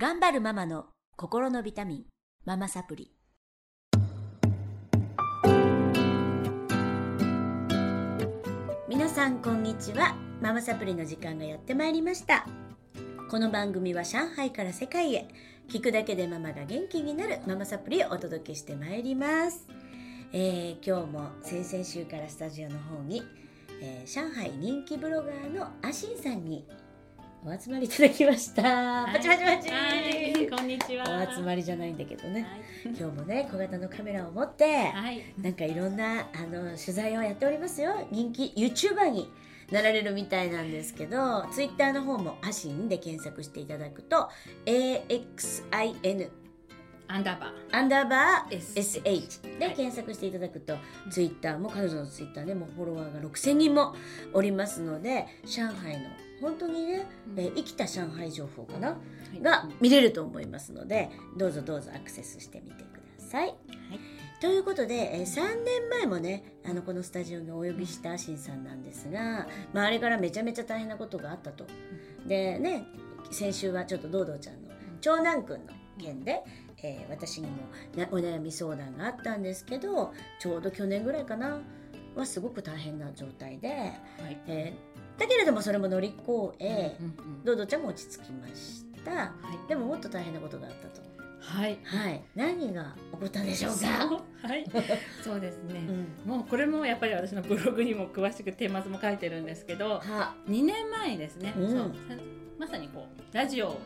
頑張るママの心のビタミン、ママサプリ。皆さんこんにちは。ママサプリの時間がやってまいりました。この番組は上海から世界へ、聞くだけでママが元気になるママサプリをお届けしてまいります。えー今日も先々週からスタジオの方に、えー上海人気ブロガーのアシンさんにお集まりいただきました。パチパチパチ、はい、こんにちは。お集まりじゃないんだけどね、はい。今日もね小型のカメラを持って、はい。なんかいろんなあの取材をやっておりますよ人気 YouTuber になられるみたいなんですけど Twitter の方もアシンで検索していただくと AXIN アンダーバアンダーバー S SH ではい。検索していただくと、ツイッターも彼女のツイッターでもフォロワーが6000人もおりますので上海の本当にね、えー生きた上海情報かな、ーが見れると思いますのでどうぞどうぞアクセスしてみてください。ということで、えー3年前もねあのこのスタジオにお呼びしたアシンさんなんですが、まあ、あれからめちゃめちゃ大変なことがあったと。でね先週はちょっとドードーちゃんの長男くんの件で、えー私にもなお悩み相談があったんですけどちょうど去年ぐらいかなはすごく大変な状態で、はい。えーだけれどもそれも乗り越え、うんうんドードーちゃんも落ち着きました。はい。でももっと大変なことがあったと。はい。はい。何が起こったんでしょうか？はい。そうですね。うん。もうこれもやっぱり私のブログにも詳しくテーマ図も書いてるんですけど、は。2年前にですね、うんそうまさにこうラジオを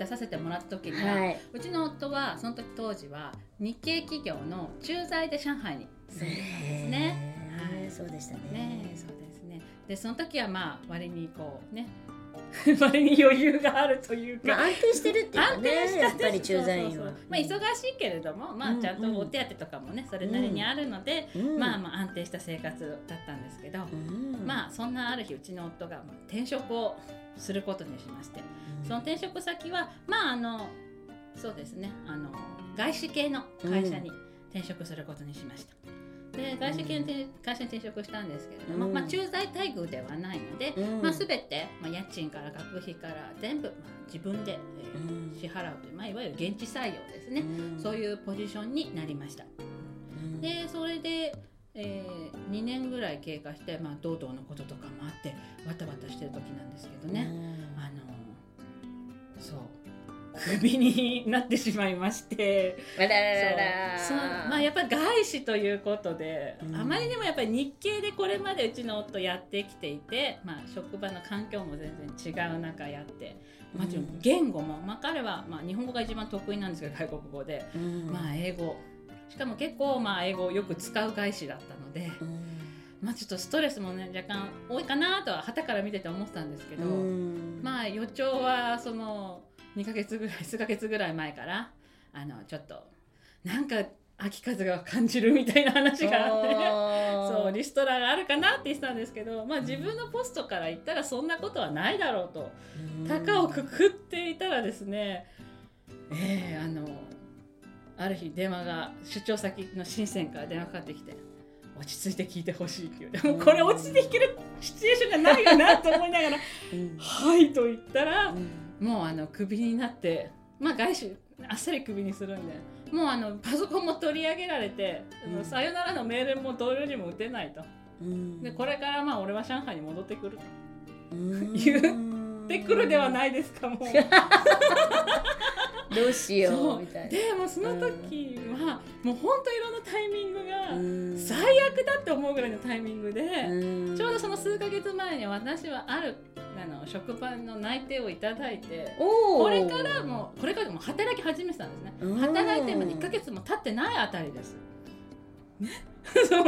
出させてもらった時には、はい。うちの夫はその時当時は日系企業の駐在で上海に住んでたんですね。ねはいそうでしたね。ねそうですね。でその時はまあ割にこうね 割に余裕があるというか。まあ安定してるっていうか安ね定やっぱり駐在員は。まあ忙しいけれども、まあちゃんとお手当とかもねそれなりにあるので、うんまあまあ安定した生活だったんですけど、うんまあそんなある日うちの夫がまあ転職をすることにしまして、その転職先はまああのそうですね。あの外資系の会社に転職することにしました。で外資系のて会社に転職したんですけれども、うん。まあ、駐在待遇ではないので、うん。まあ、全て、まあ、家賃から学費から全部、まあ、自分で、えーうん。支払うという、まあ、いわゆる現地採用ですね、うん。そういうポジションになりました。うん。でそれで、えー、2年ぐらい経過して、まあ、堂々のこととかもあってわたわたしてる時なんですけどね、あのそう。クビになってしまいまして。そう。まあやっぱり外資ということで、うん。あまりにもやっぱり日系でこれまでうちの夫やってきていて、まあ、職場の環境も全然違う中やってもちろん。言語も、まあ、彼は、まあ、日本語が一番得意なんですけど外国語で、うん。まあ、英語しかも結構まあ英語をよく使う外資だったので、うん。まあ、ちょっとストレスもね若干多いかなとは旗から見てて思ってたんですけど、うん。まあ予兆はその2ヶ月ぐらい数ヶ月ぐらい前からあのちょっとなんか秋風が感じるみたいな話があって。そうリストラがあるかなって言ってたんですけど、まあ、自分のポストから言ったらそんなことはないだろうとうん。高をくくっていたらですね、えーあのある日電話が出張先の深センから電話かかってきて落ち着いて聞いてほしいっていう。でもこれ落ち着いて聞けるシチュエーションがないよなと思いながらうん「はい」と言ったらうん。もうあのクビになってまあ外資あっさりクビにするんでもうあのパソコンも取り上げられて、さよならのメールも同僚にも打てないと。うん。でこれからまあ俺は上海に戻ってくるうん。言ってくるではないですかもう。どうしよそううみたいな。でもその時は、もう本当いろんなタイミングがうん。最悪だって思うぐらいのタイミングで、うん。ちょうどその数ヶ月前に私はあるあの職場の内定をいただいてこれからもうこれからもう働き始めてたんですね。うん。働いてまで1ヶ月も経ってないあたりです。ね、そう。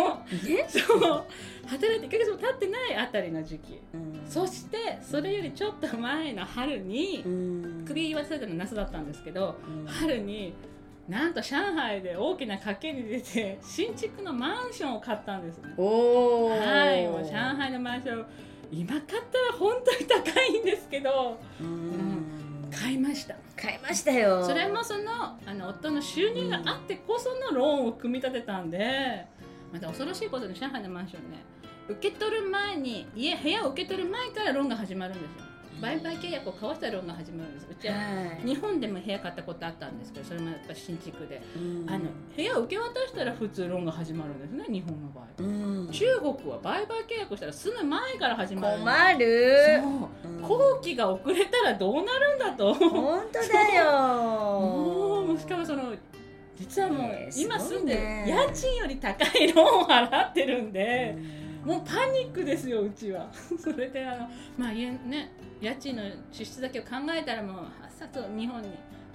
ね そう。働いて1ヶ月も経ってないあたりの時期。うん。そしてそれよりちょっと前の春にうん。首言わせたの夏だったんですけどうん。春になんと上海で大きな賭けに出て新築のマンションを買ったんですね。おー。はい、もう上海のマンション。今買ったら本当に高いんですけどうん買いました。買いましたよ。それもそのあの夫の収入があってこそのローンを組み立てたんでまた恐ろしいことに上海のマンションね受け取る前に家部屋を受け取る前からローンが始まるんですよ。売買契約を交わしたらローンが始まるんですうちははい。日本でも部屋買ったことあったんですけどそれもやっぱ新築で、うん。あの部屋を受け渡したら普通ローンが始まるんですね日本の場合、うん。中国は売買契約したら住む前から始まる困る。そう。うん。後期が遅れたらどうなるんだと。本当だよ。もうしかもその実はもうえー今住んで家賃より高いローンを払ってるんで、うん。もうパニックですようちは。それであのまあ家ね家賃の支出だけを考えたらもうさっさと日本に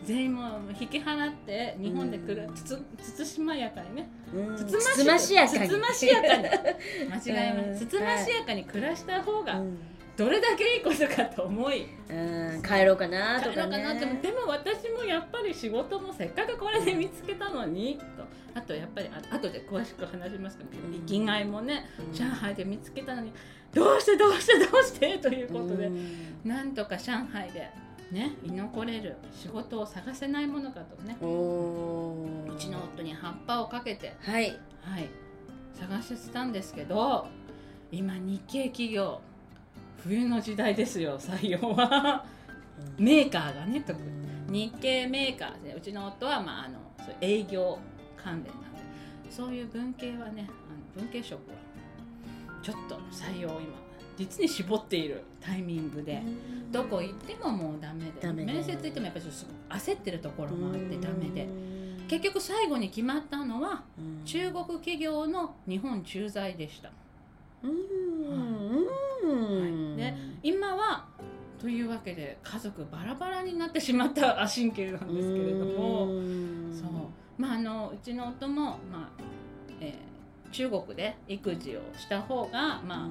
全員もう引き払って日本でくる、うんつつつつしまやかにねうんつつましやかにつつましやかに間違えまうんすつつましやかに暮らした方がうんどれだけいいことかと思い。うん帰ろうかなと帰ろかうかなって。もねでも私もやっぱり仕事もせっかくこれで見つけたのに。と。あとやっぱりあ後で詳しく話しますけど。うん。生きがいもねうん上海で見つけたのに。どうしてどうしてどうしてということで。うん。なんとか上海でね居残れる仕事を探せないものかとね。うちの夫に葉っぱをかけて。はい。はい。探してたんですけど今日系企業冬の時代ですよ 採用は。メーカーがね特に。日系メーカーでうちの夫は、まあ、あの営業関連なんで。そういう文系はねあの文系職はちょっと採用を今実に絞っているタイミングでどこ行ってももうダメで面接行ってもやっぱりちょっと焦ってるところもあってダメで。うん結局最後に決まったのはうん。中国企業の日本駐在でした。うんうんで今はというわけで家族バラバラになってしまった神経なんですけれどもうん。そう。まああのうちの夫も、まあえー中国で育児をした方が、まあ、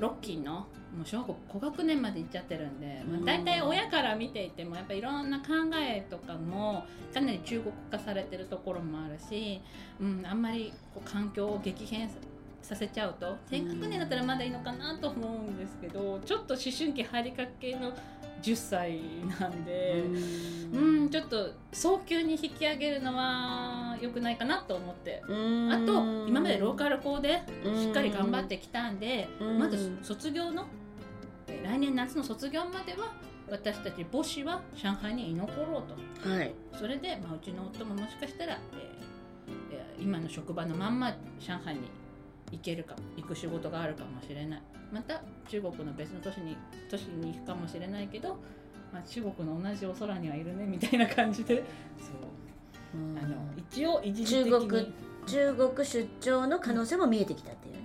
ロッキーのもう小学校高学年まで行っちゃってるんで、まあ、大体親から見ていてもやっぱりいろんな考えとかもかなり中国化されてるところもあるし、うん、あんまりこう環境を激変させちゃうと低学年だったらまだいいのかなと思うんですけどちょっと思春期入りかけの10歳なんで。うん、ちょっと早急に引き上げるのは良くないかなと思ってうんあと今までローカル校でうんしっかり頑張ってきたんでうんまず卒業のえ来年夏の卒業までは私たち母子は上海に居残ろうとはいそれで、まあ、うちの夫ももしかしたら、えーえー今の職場のまんま上海に行けるか行く仕事があるかもしれない。また中国の別の都市に都市に行くかもしれないけど、まあ、中国の同じお空にはいるねみたいな感じで。そう。うん。あの一応一時的に。中国中国出張の可能性も見えてきたっていうね。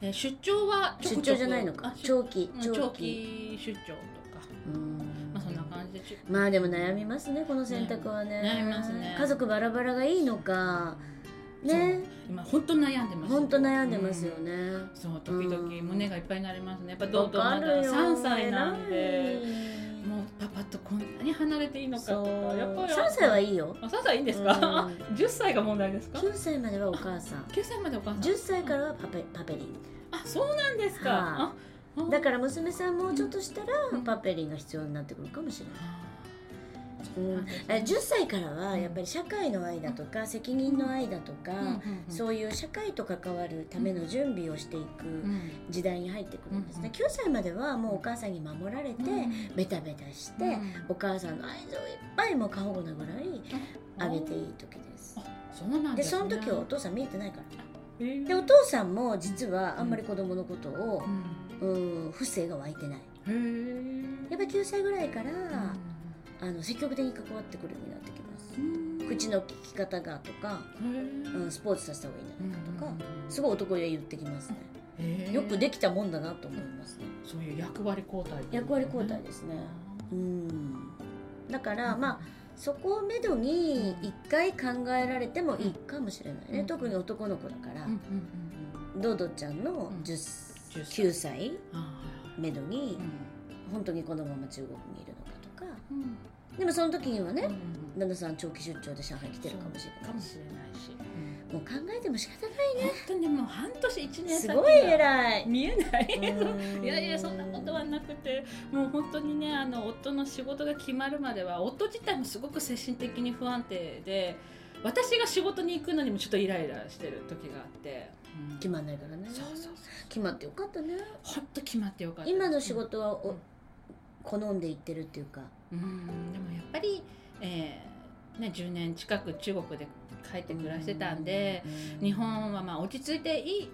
えー出張はちょくちょく出張じゃないのか。長期うん長期。出張とか、うん。まあ、そんな感じで。まあでも悩みますねこの選択はね悩みますね。家族バラバラがいいのかね。今本当悩んでます本当悩んでますよね、そう時々胸がいっぱいになりますね。やっぱどわうどうまだかるよ3歳なんで。もうパパとこんなに離れていいのかとか。やっぱり3歳はいいよ。あ3歳いいんですか、うん。あ10歳が問題ですか？9歳まではお母さん。9歳までお母さん。10歳からはパペパペリン。あそうなんですか、はああ。だから娘さんもうちょっとしたらうん。パペリンが必要になってくるかもしれない、あう。んえ10歳からはやっぱり社会の愛だとか責任の愛だとか、そういう社会と関わるための準備をしていくうん。時代に入ってくるんですね、うん9歳まではもうお母さんに守られて、うんベタベタして、うんお母さんの愛情をいっぱいもう過保護なぐらいあげていい時です。あそうなんでその時はお父さん見えてないから。え？ーでお父さんも実はあんまり子供のことをう、ん。うん、不正が湧いてない。やっぱり9歳ぐらいから、あの積極的に関わってくるようになってきます。口の利き方がとか、うん、スポーツさせた方がいいんじゃないかとか、すごい男が言ってきますね。よくできたもんだなと思います。ねそういう役割交代役割交代ですね。うん。だからまあそこをめどに一回考えられてもいいかもしれないね、うん。特に男の子だから、うんうんうんドドちゃんのうん。10 10 9歳。めどにうん。本当にこのまま中国にいるでもその時にはね、うん。旦那さん長期出張で上海来てるかもしれないし。かもしれないし。もう考えても仕方ない本当にもう半年一年先すごいが偉い。見えない。うん。いやいやそんなことはなくてもう本当にねあの夫の仕事が決まるまでは夫自体もすごく精神的に不安定で私が仕事に行くのにもちょっとイライラしてる時があって、うん。決まんないからね。そうそうそう決まってよかったね。本当決まってよかった。今の仕事はお好んで行ってるっていうか。うんでもやっぱり、えーね、10年近く中国で帰って暮らしてたんで、うん。日本はまあ落ち着いていい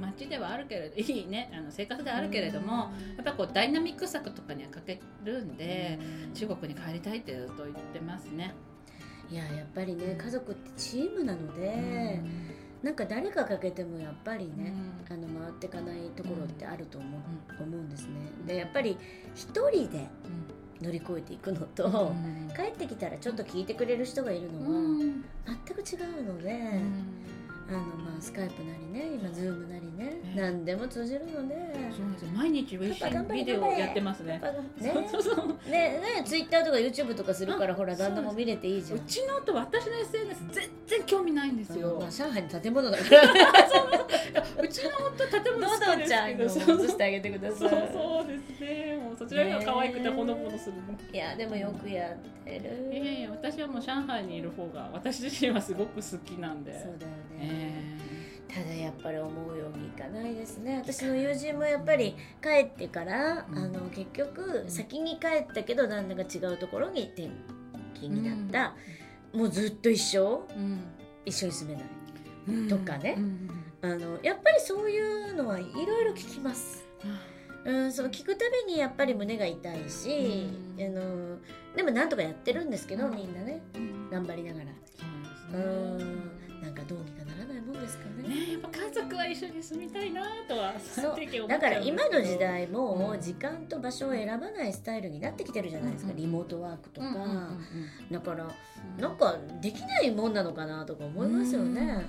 街ではあるけれどいいねあの生活ではあるけれども、やっぱこうダイナミックさとかには欠けるんで、中国に帰りたいってずっと言ってますね。いややっぱりね家族ってチームなので、なんか誰かかけてもやっぱりね、あの回っていかないところってあると思う,、思うんですね。でやっぱり一人で乗り越えていくのと、帰ってきたらちょっと聞いてくれる人がいるのはうん。全く違うので、あのまあスカイプなりね今ズームなりね、ね。何でも通じるので。そうですよ。毎日微パパ頑張れ信ビデオやってますね。ねそうそうそう。ね。ねツイッターとか YouTube とかするからほら旦那も見れていいじゃ。うんちの夫私の SNS 全然興味ないんですよ。まあ、上海の建物だから。う。ちの夫建物の好きど。ですちゃんのけどそう映してあげてくだそうさいそうですね。そちらには可愛くてほのぼのするの。いやでもよくやってる、いやいや私はもう上海にいる方が私自身はすごく好きなんで。そうだよね、えただやっぱり思うようにいかないですね。私の友人もやっぱり帰ってから、うん。あの結局先に帰ったけど旦那が違うところに転勤になった、もうずっと一生ーうん。一緒に住めない。うん。とかね。うんあのやっぱりそういうのはいろいろ聞きますうん、その聞くたびにやっぱり胸が痛いし、うん。あのでもなんとかやってるんですけど、うん。みんなね。うん。頑張りながら。そううですね。ん。なんかどうにかならないもんですかね。ねやっぱ家族は一緒に住みたいなとはそうだから今の時代もうん。時間と場所を選ばないスタイルになってきてるじゃないですか、うん。リモートワークとか、うんうんうんだからうん。なんかできないもんなのかなとか思いますよね、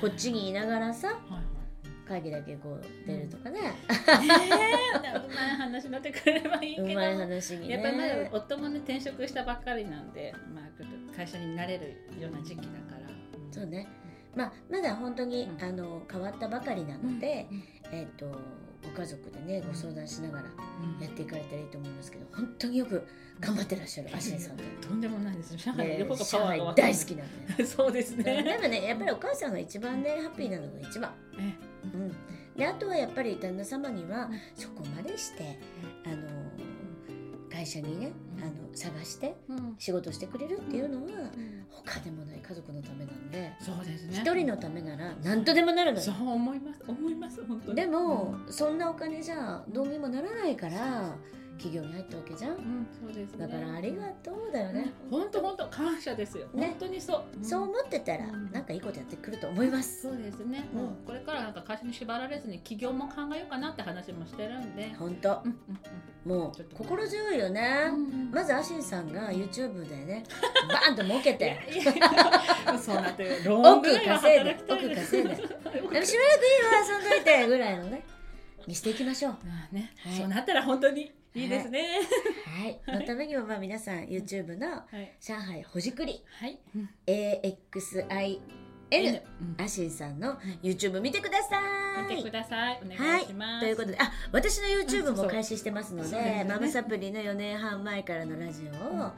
こっちにいながらさはいはい会議だけこう出るとかね、ねえうまい話になってくれればいいけど。うまい話にね。やっぱりまだ夫もね転職したばっかりなんで、まあ、ちょっと会社になれるような時期だから。そうね。まあまだ本当に、うん。あの変わったばかりなので、うん。えっ、とご家族でねご相談しながらうん。やっていかれたらいいと思いますけど本当によく頑張ってらっしゃるアシンさん。で。とんでもないです上海にいでる方が大好きなんで。そうですでね。もねやっぱりお母さんが一番ねハッピーなのが一番。えうん、であとはやっぱり旦那様にはうん。そこまでして、あの会社にねうん。あの探してうん。仕事してくれるっていうのは他でもない家族のためなんでそうですね。一人のためなら何とでもなるのよ。そう思います。思います本当に。でも、そんなお金じゃどうにもならないから企業に入ったわけじゃん。うんそうですね。だからありがとうだよね。本当本当感謝ですよ。ね。本当にそう。そう思ってたらうん。なんかいいことやってくると思います。そうですね、うん。もうこれからなんか会社に縛られずに起業も考えようかなって話もしてるんで、本当。うんうんもうちょっと。心強いよね。うんまずアシンさんが YouTube でねバーンと儲けて。そうなってローンぐらいは稼いで。奥稼いで。しばらくいいわ遊んどいて。ぐらいのね。にしていきましょう。まあね、はい。そうなったら本当にいいですね。はい、の ためにもまあ皆さん YouTube のはい。上海ほじくりはい。AXIN うんアシンさんの YouTube 見てください。見てください。おはい。願いします。ということであ私の YouTube も開始してますのでママサプリの4年半前からのラジオを、あ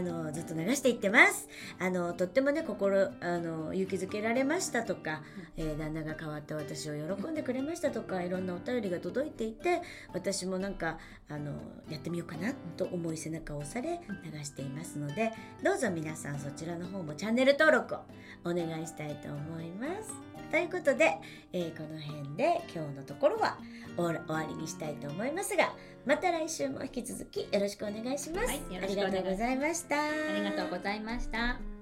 のずっと流していってます。あのとってもね心あの勇気づけられましたとか、えー旦那が変わった私を喜んでくれましたとかいろんなお便りが届いていて私もなんかあのやってみようかなと思い背中を押され流していますのでどうぞ皆さんそちらの方もチャンネル登録をお願いしたいと思います。ということで、えーこの辺で今日のところは終わりにしたいと思いますがまた来週も引き続きよろしくお願いします。はいよありがとうございました。ありがとうございました。